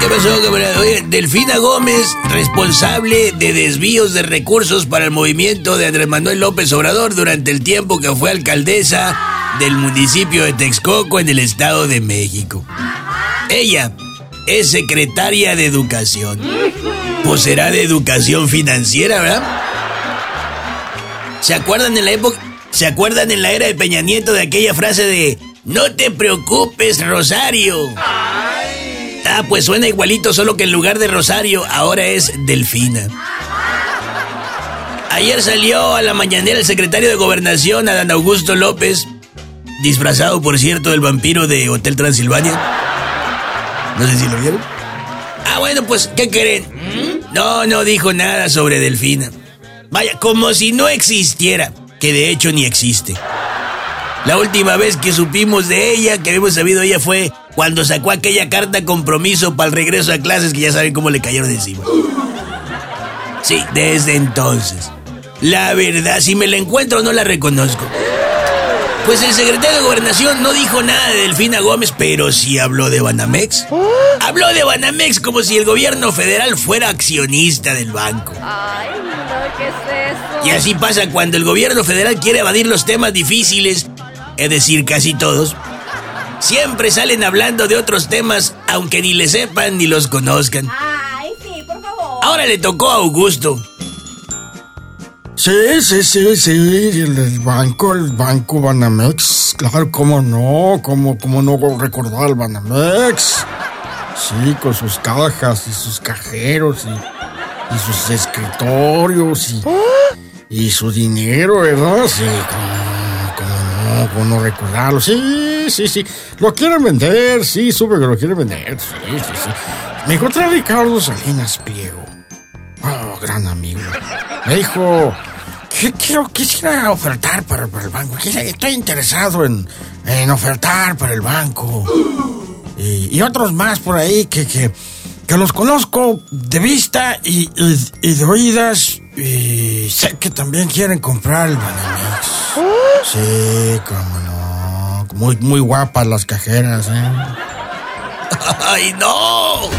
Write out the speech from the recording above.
¿Qué pasó, camarada? Oye, Delfina Gómez, responsable de desvíos de recursos para el movimiento de Andrés Manuel López Obrador durante el tiempo que fue alcaldesa del municipio de Texcoco en el Estado de México. Ella es secretaria de Educación. Pues será de Educación Financiera, ¿verdad? ¿Se acuerdan en la época? ¿Se acuerdan en la era de Peña Nieto de aquella frase de No te preocupes, Rosario? Ah, pues suena igualito, solo que en lugar de Rosario, ahora es Delfina. Ayer salió a la mañanera el secretario de Gobernación, Adán Augusto López, disfrazado, por cierto, del vampiro de Hotel Transilvania. No sé si lo vieron. Ah, bueno, pues, ¿qué creen? No, no dijo nada sobre Delfina. Vaya, como si no existiera, que de hecho ni existe. La última vez que supimos de ella, que habíamos sabido de ella, fue cuando sacó aquella carta compromiso para el regreso a clases que ya saben cómo le cayeron encima. Sí, desde entonces. La verdad, si me la encuentro no la reconozco. Pues el secretario de Gobernación no dijo nada de Delfina Gómez, pero sí habló de Banamex. Habló de Banamex como si el gobierno federal fuera accionista del banco. Ay, no, ¿qué es eso? Y así pasa cuando el gobierno federal quiere evadir los temas difíciles, es decir, casi todos. Siempre salen hablando de otros temas, aunque ni le sepan ni los conozcan. Ay, sí, por favor. Ahora le tocó a Augusto. Sí, sí, sí, sí, el, banco, el banco Banamex, claro, cómo no, cómo, cómo no recordar al Banamex. Sí, con sus cajas y sus cajeros y, y sus escritorios y, y su dinero, ¿verdad? Sí, cómo, cómo no, recordarlo. Sí, sí, sí, lo quieren vender, sí, supe que lo quieren vender, sí, sí, sí. Me encontré a Ricardo Salinas Pliego. Oh, gran amigo. Me dijo, "¿Qué quiero, quisiera ofertar para, para el banco. Estoy interesado en, en ofertar para el banco. Y, otros más por ahí que, que, que los conozco de vista y, y- y de oídas. Y sé que también quieren comprar el Banamex. Sí, cómo no. Muy, muy guapas las cajeras, ¿eh? ¡Ay, no!